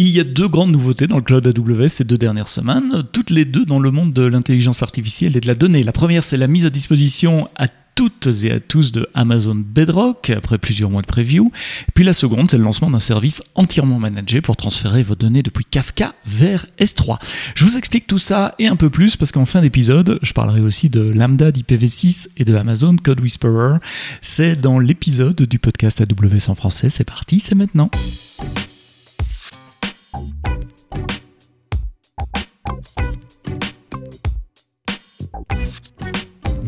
Il y a deux grandes nouveautés dans le cloud AWS ces deux dernières semaines, toutes les deux dans le monde de l'intelligence artificielle et de la donnée. La première, c'est la mise à disposition à toutes et à tous de Amazon Bedrock après plusieurs mois de preview. Puis la seconde, c'est le lancement d'un service entièrement managé pour transférer vos données depuis Kafka vers S3. Je vous explique tout ça et un peu plus parce qu'en fin d'épisode, je parlerai aussi de Lambda d'IPv6 et de Amazon Code Whisperer. C'est dans l'épisode du podcast AWS en français. C'est parti, c'est maintenant.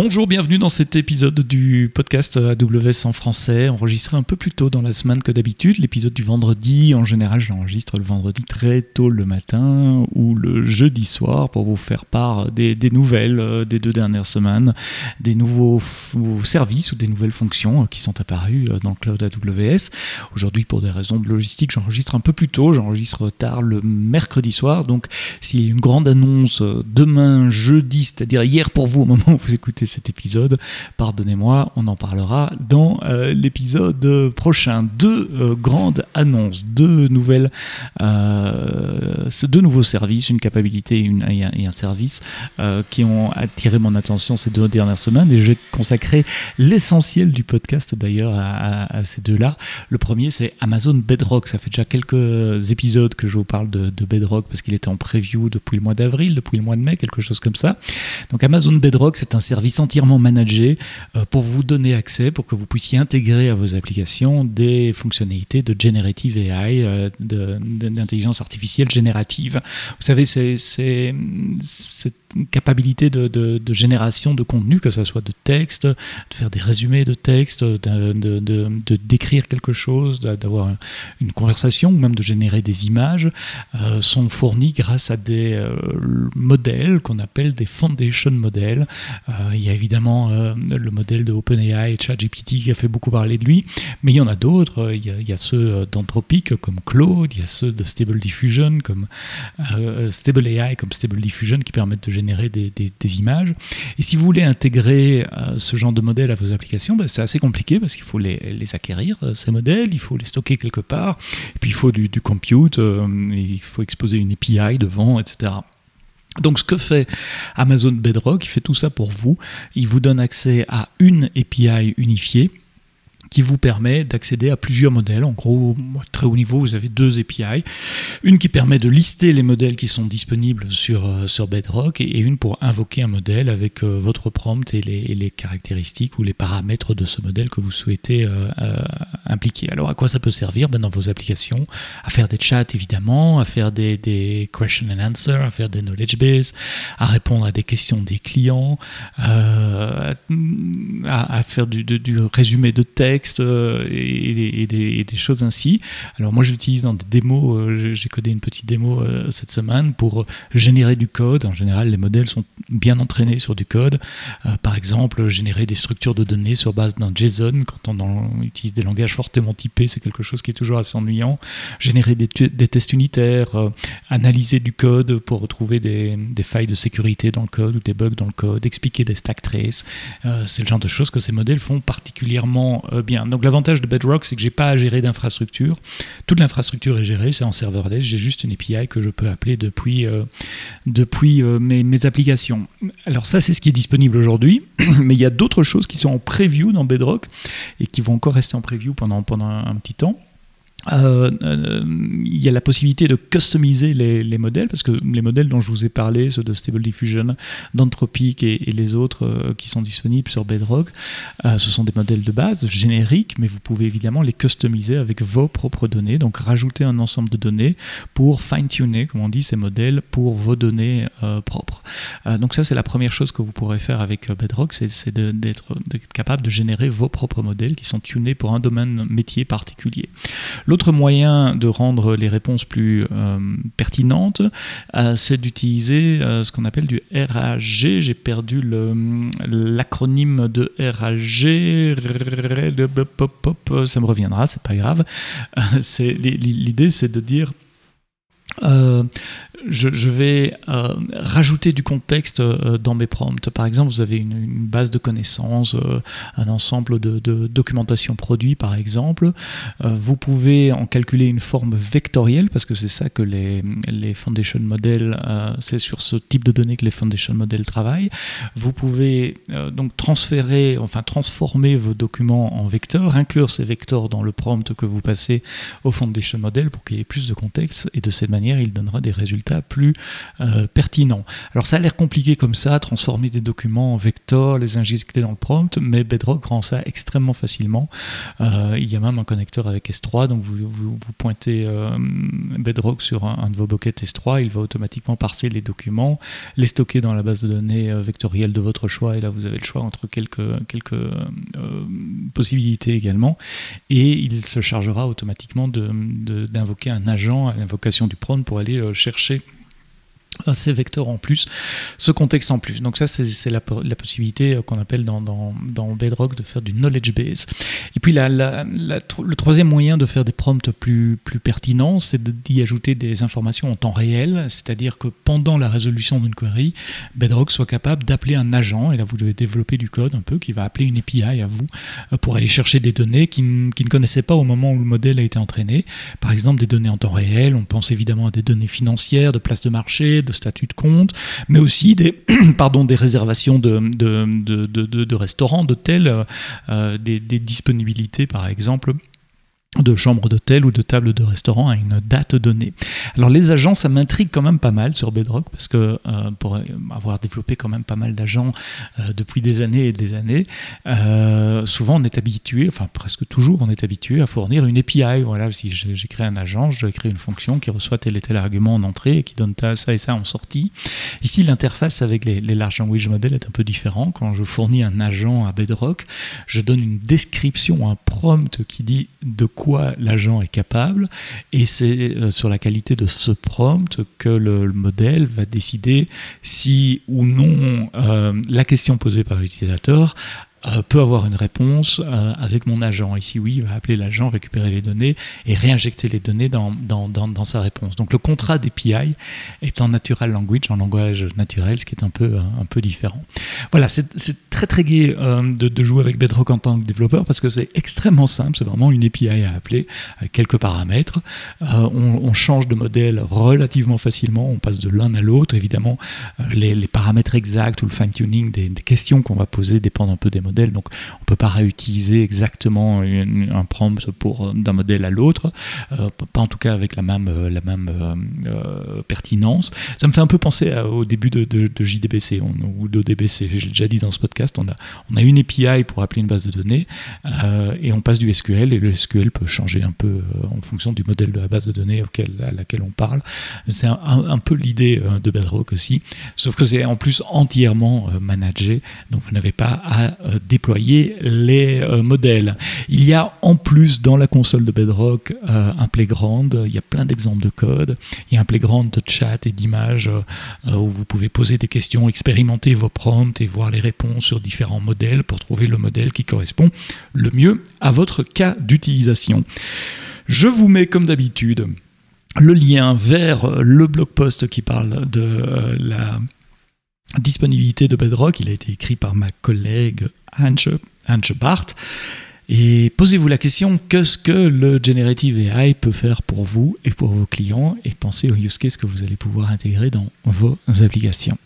Bonjour, bienvenue dans cet épisode du podcast AWS en français, enregistré un peu plus tôt dans la semaine que d'habitude. L'épisode du vendredi, en général, j'enregistre le vendredi très tôt le matin ou le jeudi soir pour vous faire part des, nouvelles euh, des deux dernières semaines, des nouveaux, services ou des nouvelles fonctions euh, qui sont apparues euh, dans le cloud AWS. Aujourd'hui, pour des raisons de logistique, j'enregistre un peu plus tôt, j'enregistre tard le mercredi soir. Donc, s'il y a une grande annonce demain, jeudi, c'est-à-dire hier pour vous au moment où vous écoutez cet épisode. Pardonnez-moi, on en parlera dans euh, l'épisode prochain. Deux euh, grandes annonces, deux nouvelles, euh, deux nouveaux services, une capacité et, un, service qui ont attiré mon attention ces deux dernières semaines et je vais consacrer l'essentiel du podcast d'ailleurs à, ces deux-là. Le premier, c'est Amazon Bedrock. Ça fait déjà quelques épisodes que je vous parle de, de Bedrock parce qu'il était en preview depuis le mois d'avril, depuis le mois de mai, quelque chose comme ça. Donc Amazon Bedrock, c'est un service entièrement managé euh, pour vous donner accès, pour que vous puissiez intégrer à vos applications des fonctionnalités de generative AI, euh, d'intelligence artificielle générative. Vous savez, c'est cette capacité de, génération de contenu, que ce soit de texte, de faire des résumés de texte, de, décrire quelque chose, d'avoir une conversation ou même de générer des images, euh, sont fournis grâce à des modèles qu'on appelle des foundation models. Y a évidemment euh, le modèle de OpenAI et ChatGPT qui a fait beaucoup parler de lui, mais il y en a d'autres. Il, y a ceux euh, d'Anthropic comme Claude, il y a ceux de Stable Diffusion comme euh, Stable AI comme Stable Diffusion qui permettent de générer des, images. Et si vous voulez intégrer ce genre de modèle à vos applications, ben, c'est assez compliqué parce qu'il faut les, acquérir, ces modèles, il faut les stocker quelque part, et puis il faut du compute, il faut exposer une API devant, etc. Donc ce que fait Amazon Bedrock, il fait tout ça pour vous. Il vous donne accès à une API unifiée qui vous permet d'accéder à plusieurs modèles. En gros, très haut niveau, vous avez deux API. Une qui permet de lister les modèles qui sont disponibles sur, euh, sur Bedrock et, une pour invoquer un modèle avec euh, votre prompt et les, caractéristiques ou les paramètres de ce modèle que vous souhaitez euh, impliquer. Alors à quoi ça peut servir? Ben, Dans vos applications, à faire des chats évidemment, à faire des, des question and answer, à faire des knowledge base, à répondre à des questions des clients, à, faire du résumé de texte euh, et, des, choses ainsi. Alors moi j'utilise dans des démos, euh, j'ai codé une petite démo euh, cette semaine pour générer du code. En général les modèles sont bien entraînés sur du code. par exemple générer des structures de données sur base d'un JSON quand on, utilise des langages fortement typés, c'est quelque chose qui est toujours assez ennuyant. Générer des, tests unitaires, analyser du code pour retrouver des, des, failles de sécurité dans le code ou des bugs dans le code, expliquer des stack traces. c'est le genre de choses que ces modèles font particulièrement Donc l'avantage de Bedrock, c'est que j'ai pas à gérer d'infrastructure. Toute l'infrastructure est gérée, c'est en serverless. J'ai juste une API que je peux appeler depuis, euh, depuis euh, mes, mes, applications. Alors ça, c'est ce qui est disponible aujourd'hui. Mais il y a d'autres choses qui sont en preview dans Bedrock et qui vont encore rester en preview pendant, pendant un petit temps. Euh, euh, il y a la possibilité de customiser les, modèles, parce que les modèles dont je vous ai parlé, ceux de Stable Diffusion, d'Anthropic et, les autres euh, qui sont disponibles sur Bedrock, ce sont des modèles de base génériques, mais vous pouvez évidemment les customiser avec vos propres données, donc rajouter un ensemble de données pour fine-tuner, comme on dit, ces modèles pour vos données propres. donc ça, c'est la première chose que vous pourrez faire avec Bedrock, c'est d'être capable de générer vos propres modèles qui sont tunés pour un domaine métier particulier. Moyen de rendre les réponses plus euh, pertinentes, euh, c'est d'utiliser euh, ce qu'on appelle du RAG. J'ai perdu l'acronyme de RAG. Ça me reviendra, c'est pas grave. L'idée, c'est de dire je, vais euh, rajouter du contexte euh, dans mes prompts. Par exemple, vous avez une, base de connaissances, euh, un ensemble de, documentation produit, par exemple. vous pouvez en calculer une forme vectorielle, parce que c'est ça que les, foundation models, c'est sur ce type de données que les foundation models travaillent. Vous pouvez donc transférer, enfin transformer vos documents en vecteurs, inclure ces vecteurs dans le prompt que vous passez au foundation model pour qu'il y ait plus de contexte, et de cette manière, il donnera des résultats plus euh, pertinent. Alors ça a l'air compliqué comme ça, transformer des documents en vecteurs, les injecter dans le prompt, mais Bedrock rend ça extrêmement facilement. Euh, il y a même un connecteur avec S3, donc vous, vous, pointez euh, Bedrock sur un, de vos buckets S3, il va automatiquement parser les documents, les stocker dans la base de données vectorielle de votre choix, et là vous avez le choix entre quelques, quelques possibilités également, et il se chargera automatiquement d'invoquer de, un agent à l'invocation du prompt pour aller chercher ces vecteurs en plus, ce contexte en plus. Donc ça, c'est la, possibilité euh, qu'on appelle dans, dans, Bedrock de faire du knowledge base. Et puis le troisième moyen de faire des prompts plus, plus pertinents, c'est d'y ajouter des informations en temps réel, c'est-à-dire que pendant la résolution d'une query, Bedrock soit capable d'appeler un agent, et là vous devez développer du code un peu, qui va appeler une API à vous euh, pour aller chercher des données qu'il qui ne connaissait pas au moment où le modèle a été entraîné. Par exemple, des données en temps réel, on pense évidemment à des données financières, de place de marché, de statut de compte, mais aussi des, pardon, des réservations de, restaurants, d'hôtels, euh, des, des disponibilités par exemple de chambre d'hôtel ou de table de restaurant à une date donnée. Alors les agents, ça m'intrigue quand même pas mal sur Bedrock parce que euh, pour avoir développé quand même pas mal d'agents euh, depuis des années et des années, euh, souvent on est habitué, enfin presque toujours on est habitué à fournir une API. Voilà, si j'ai un agent, je créer une fonction qui reçoit tel et tel argument en entrée et qui donne ça et ça en sortie. Ici, l'interface avec les, les large language models est un peu différent. Quand je fournis un agent à Bedrock, je donne une description, un prompt qui dit de quoi l'agent est capable, et c'est euh, sur la qualité de ce prompt que le, modèle va décider si ou non euh, la question posée par l'utilisateur euh, peut avoir une réponse euh, avec mon agent. Ici, oui, il va appeler l'agent, récupérer les données et réinjecter les données dans, dans, dans, sa réponse. Donc le contrat d'API est en natural language, en langage naturel, ce qui est un peu, un peu différent. Voilà, c'est très très gai euh, de, de, jouer avec Bedrock en tant que développeur parce que c'est extrêmement simple, c'est vraiment une API à appeler quelques paramètres. On, on, change de modèle relativement facilement, on passe de l'un à l'autre. Évidemment, les, les, paramètres exacts ou le fine-tuning des, des questions qu'on va poser dépendent un peu des modèles donc on ne peut pas réutiliser exactement un prompt pour euh, d'un modèle à l'autre, euh, pas en tout cas avec la même, euh, la même pertinence. Ça me fait un peu penser au début de, JDBC ou d'ODBC. J'ai déjà dit dans ce podcast, on a, on a une API pour appeler une base de données et on passe du SQL et le SQL peut changer un peu en fonction du modèle de la base de données à laquelle on parle. C'est un, peu l'idée de Bedrock aussi, sauf que c'est en plus entièrement managé, donc vous n'avez pas à déployer les euh, modèles. Il y a en plus dans la console de Bedrock euh, un playground, il y a plein d'exemples de code, il y a un playground de chat et d'images euh, où vous pouvez poser des questions, expérimenter vos prompts et voir les réponses sur différents modèles pour trouver le modèle qui correspond le mieux à votre cas d'utilisation. Je vous mets comme d'habitude le lien vers le blog post qui parle de la disponibilité de Bedrock. Il a été écrit par ma collègue Ange, Ange Barth. Et posez-vous la question, qu'est-ce que le Generative AI peut faire pour vous et pour vos clients Et pensez aux use cases que vous allez pouvoir intégrer dans vos applications.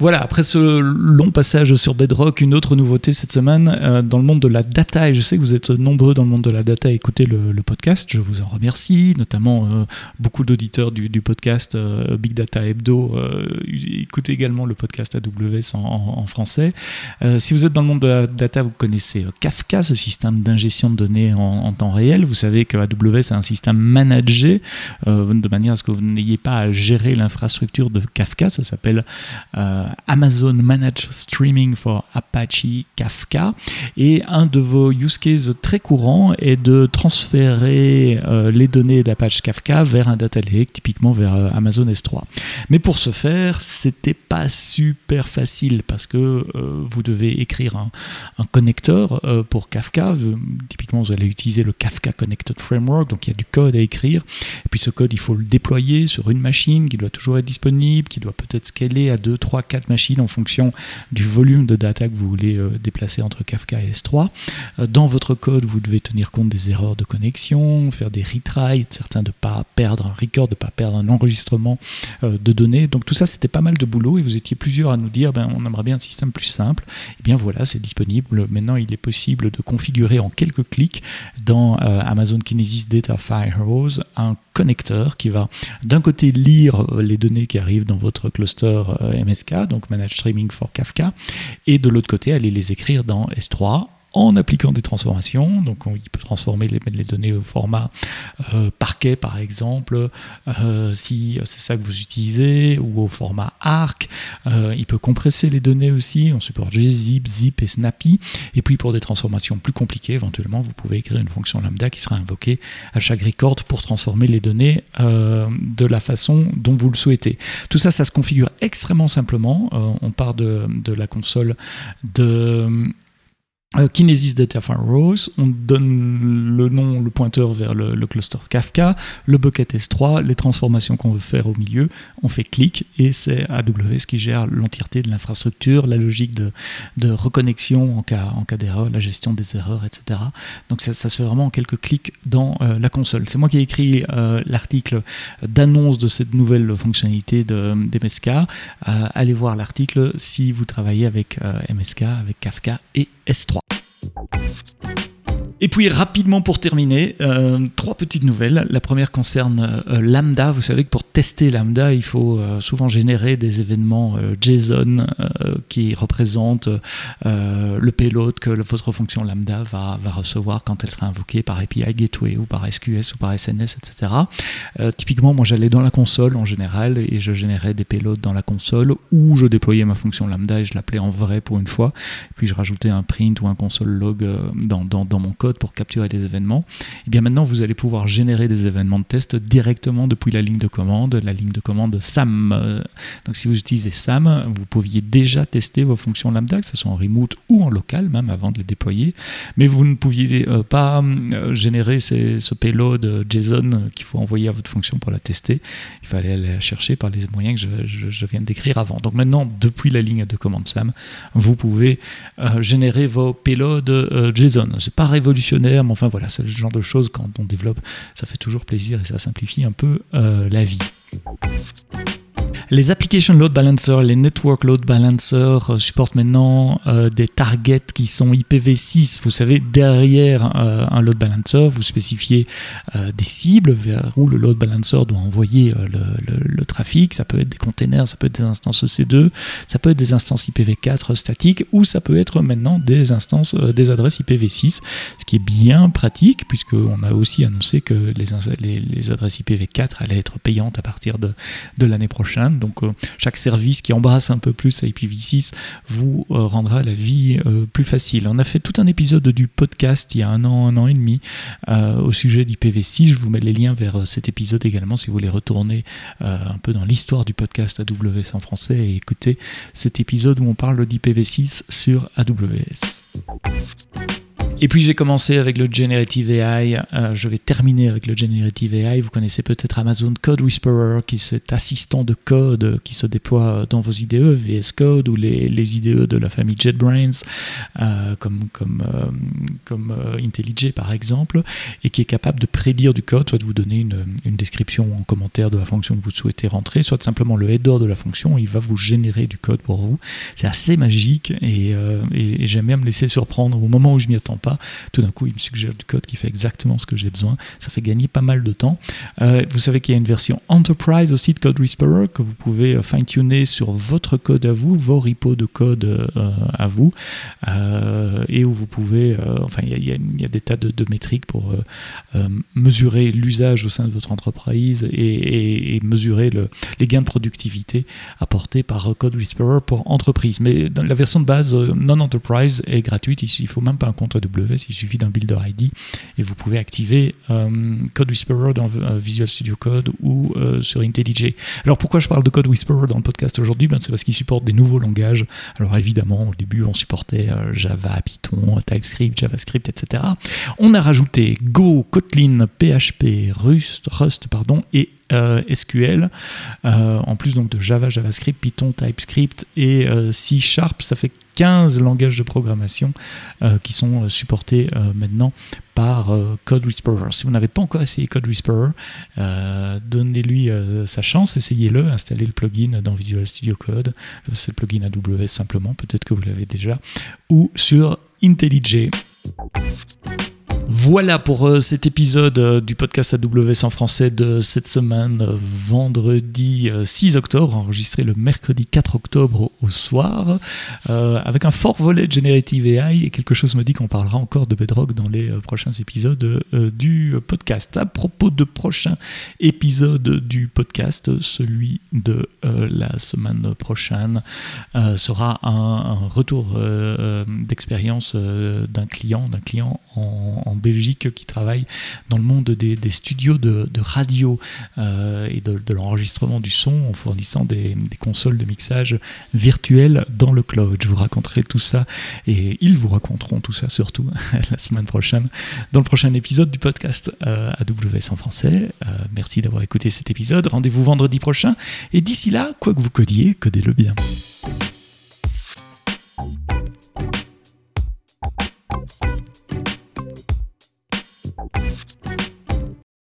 Voilà, après ce long passage sur Bedrock, une autre nouveauté cette semaine euh, dans le monde de la data, et je sais que vous êtes nombreux dans le monde de la data à écouter le, podcast, je vous en remercie, notamment euh, beaucoup d'auditeurs du, podcast euh, Big Data Hebdo, écoutez également le podcast AWS en, français. si vous êtes dans le monde de la data, vous connaissez Kafka, ce système d'ingestion de données en, temps réel. Vous savez que AWS est un système managé, de manière à ce que vous n'ayez pas à gérer l'infrastructure de Kafka, ça s'appelle Amazon Managed Streaming for Apache Kafka. Et un de vos use cases très courants est de transférer les données d'Apache Kafka vers un data lake, typiquement vers Amazon S3. Mais pour ce faire, c'était pas super facile parce que vous devez écrire un, un connecteur pour Kafka. Typiquement, vous allez utiliser le Kafka Connected Framework, donc il y a du code à écrire. Et puis ce code, il faut le déployer sur une machine qui doit toujours être disponible, qui doit peut-être scaler à 2, 3, 4 machines en fonction du volume de data que vous voulez euh, déplacer entre Kafka et S3. Euh, dans votre code, vous devez tenir compte des erreurs de connexion, faire des retries, être certain de ne pas perdre un record, de ne pas perdre un enregistrement euh, de données. Donc tout ça, c'était pas mal de boulot et vous étiez plusieurs à nous dire, ben, on aimerait bien un système plus simple. Et eh bien voilà, c'est disponible. Maintenant, il est possible de configurer en quelques clics dans Amazon Kinesis Data Firehose un connecteur qui va d'un côté lire les données qui arrivent dans votre cluster MSK, donc Managed Streaming for Kafka, et de l'autre côté aller les écrire dans S3 en appliquant des transformations. Donc il peut transformer les, données au format euh, parquet par exemple, euh, si c'est ça que vous utilisez, ou au format ARC. Euh, il peut compresser les données aussi, on supporte gzip, zip et snappy. Et puis pour des transformations plus compliquées, éventuellement vous pouvez écrire une fonction lambda qui sera invoquée à chaque record pour transformer les données de la façon dont vous le souhaitez. Tout ça, ça se configure extrêmement simplement. on part de la console de euh, Kinesis Data Rose, on donne le nom, le pointeur vers le, cluster Kafka, le bucket S3, les transformations qu'on veut faire au milieu, on fait clic et c'est AWS qui gère l'entièreté de l'infrastructure, la logique de, de, reconnexion en cas, en cas d'erreur, la gestion des erreurs, etc. Donc ça, se fait vraiment en quelques clics dans euh, la console. C'est moi qui ai écrit euh, l'article d'annonce de cette nouvelle fonctionnalité de, d'MSK. allez voir l'article si vous travaillez avec MSK, avec Kafka et S3. Et puis rapidement pour terminer, euh, trois petites nouvelles. La première concerne euh, Lambda. Vous savez que pour tester Lambda, il faut euh, souvent générer des événements JSON qui représentent le payload que votre fonction Lambda va, va, recevoir quand elle sera invoquée par API Gateway ou par SQS ou par SNS, etc. typiquement, moi j'allais dans la console en général et je générais des payloads dans la console où je déployais ma fonction Lambda et je l'appelais en vrai pour une fois. Puis je rajoutais un print ou un console log dans, dans, dans mon code pour capturer des événements, et eh bien maintenant vous allez pouvoir générer des événements de test directement depuis la ligne de commande, la ligne de commande SAM. Donc si vous utilisez SAM, vous pouviez déjà tester vos fonctions lambda, que ce soit en remote ou en local même avant de les déployer, mais vous ne pouviez euh, pas euh, générer ce payload euh, JSON qu'il faut envoyer à votre fonction pour la tester. Il fallait aller la chercher par les moyens que je, viens de décrire avant. Donc maintenant, depuis la ligne de commande SAM, vous pouvez générer vos payloads JSON. C'est pas révolutionnaire mais enfin voilà, c'est le genre de choses quand on développe, ça fait toujours plaisir et ça simplifie un peu euh, la vie. Les application load balancers, les network load balancers euh, supportent maintenant euh, des targets qui sont IPv6. Vous savez, derrière euh, un load balancer, vous spécifiez des cibles vers où le load balancer doit envoyer le, trafic. Ça peut être des containers, ça peut être des instances EC2, ça peut être des instances IPv4 statiques ou ça peut être maintenant des instances, des adresses IPv6, ce qui est bien pratique puisqu'on a aussi annoncé que les, adresses IPv4 allaient être payantes à partir de l'année prochaine. Donc euh, chaque service qui embrasse un peu plus IPv6 vous euh, rendra la vie euh, plus facile. On a fait tout un épisode du podcast il y a un an, un an et demi au sujet d'IPv6. Je vous mets les liens vers cet épisode également si vous voulez retourner un peu dans l'histoire du podcast AWS en français et écouter cet épisode où on parle d'IPv6 sur AWS. Et puis j'ai commencé avec le Generative AI, euh, je vais terminer avec le Generative AI. Vous connaissez peut-être Amazon Code Whisperer, qui est cet assistant de code qui se déploie dans vos IDE, VS Code ou les, les IDE de la famille JetBrains, euh, comme, comme, euh, comme IntelliJ par exemple, et qui est capable de prédire du code, soit de vous donner une, une, description en commentaire de la fonction que vous souhaitez rentrer, soit simplement le header de la fonction, il va vous générer du code pour vous. C'est assez magique et, j'aime bien me laisser surprendre au moment où je m'y attends pas Tout d'un coup, il me suggère du code qui fait exactement ce que j'ai besoin. Ça fait gagner pas mal de temps. Euh, vous savez qu'il y a une version Enterprise aussi de Code Whisperer que vous pouvez euh, fine-tuner sur votre code à vous, vos repos de code euh, à vous, et où vous pouvez, enfin, il y, a, des tas de, métriques pour mesurer l'usage au sein de votre entreprise et, mesurer le, les gains de productivité apportés par Code Whisperer pour entreprise. Mais dans la version de base non-enterprise est gratuite, il faut même pas un compte AWS, il suffit d'un builder ID et vous pouvez activer Code Whisperer dans Visual Studio Code ou euh, sur IntelliJ. Alors pourquoi je parle de Code Whisperer dans le podcast aujourd'hui? Ben, C'est parce qu'il supporte des nouveaux langages. Alors évidemment, au début, on supportait euh, Java, Python, TypeScript, JavaScript, etc. On a rajouté Go, Kotlin, PHP, Rust, Rust pardon, et euh, SQL, en plus donc de Java, JavaScript, Python, TypeScript et C Sharp, ça fait 15 langages de programmation qui sont supportés maintenant par euh, Code Whisperer. Si vous n'avez pas encore essayé Code Whisperer, euh, donnez-lui euh, sa chance, essayez-le, installez le plugin dans Visual Studio Code, c'est le plugin AWS simplement, peut-être que vous l'avez déjà, ou sur IntelliJ. Voilà pour euh, cet épisode euh, du podcast AWS en français de cette semaine, euh, vendredi 6 octobre, enregistré le mercredi 4 octobre au soir, avec un fort volet de Generative AI et quelque chose me dit qu'on parlera encore de Bedrock dans les prochains épisodes du podcast. À propos de prochains épisodes du podcast, celui de la semaine prochaine sera un, retour d'expérience d'un client, d'un client en Belgique qui travaille dans le monde des, studios de, radio euh, et de, l'enregistrement du son en fournissant des, consoles de mixage virtuelles dans le cloud. Je vous raconterai tout ça et ils vous raconteront tout ça surtout la semaine prochaine dans le prochain épisode du podcast euh, AWS en français. Euh, merci d'avoir écouté cet épisode. Rendez-vous vendredi prochain et d'ici là, quoi que vous codiez, codez-le bien.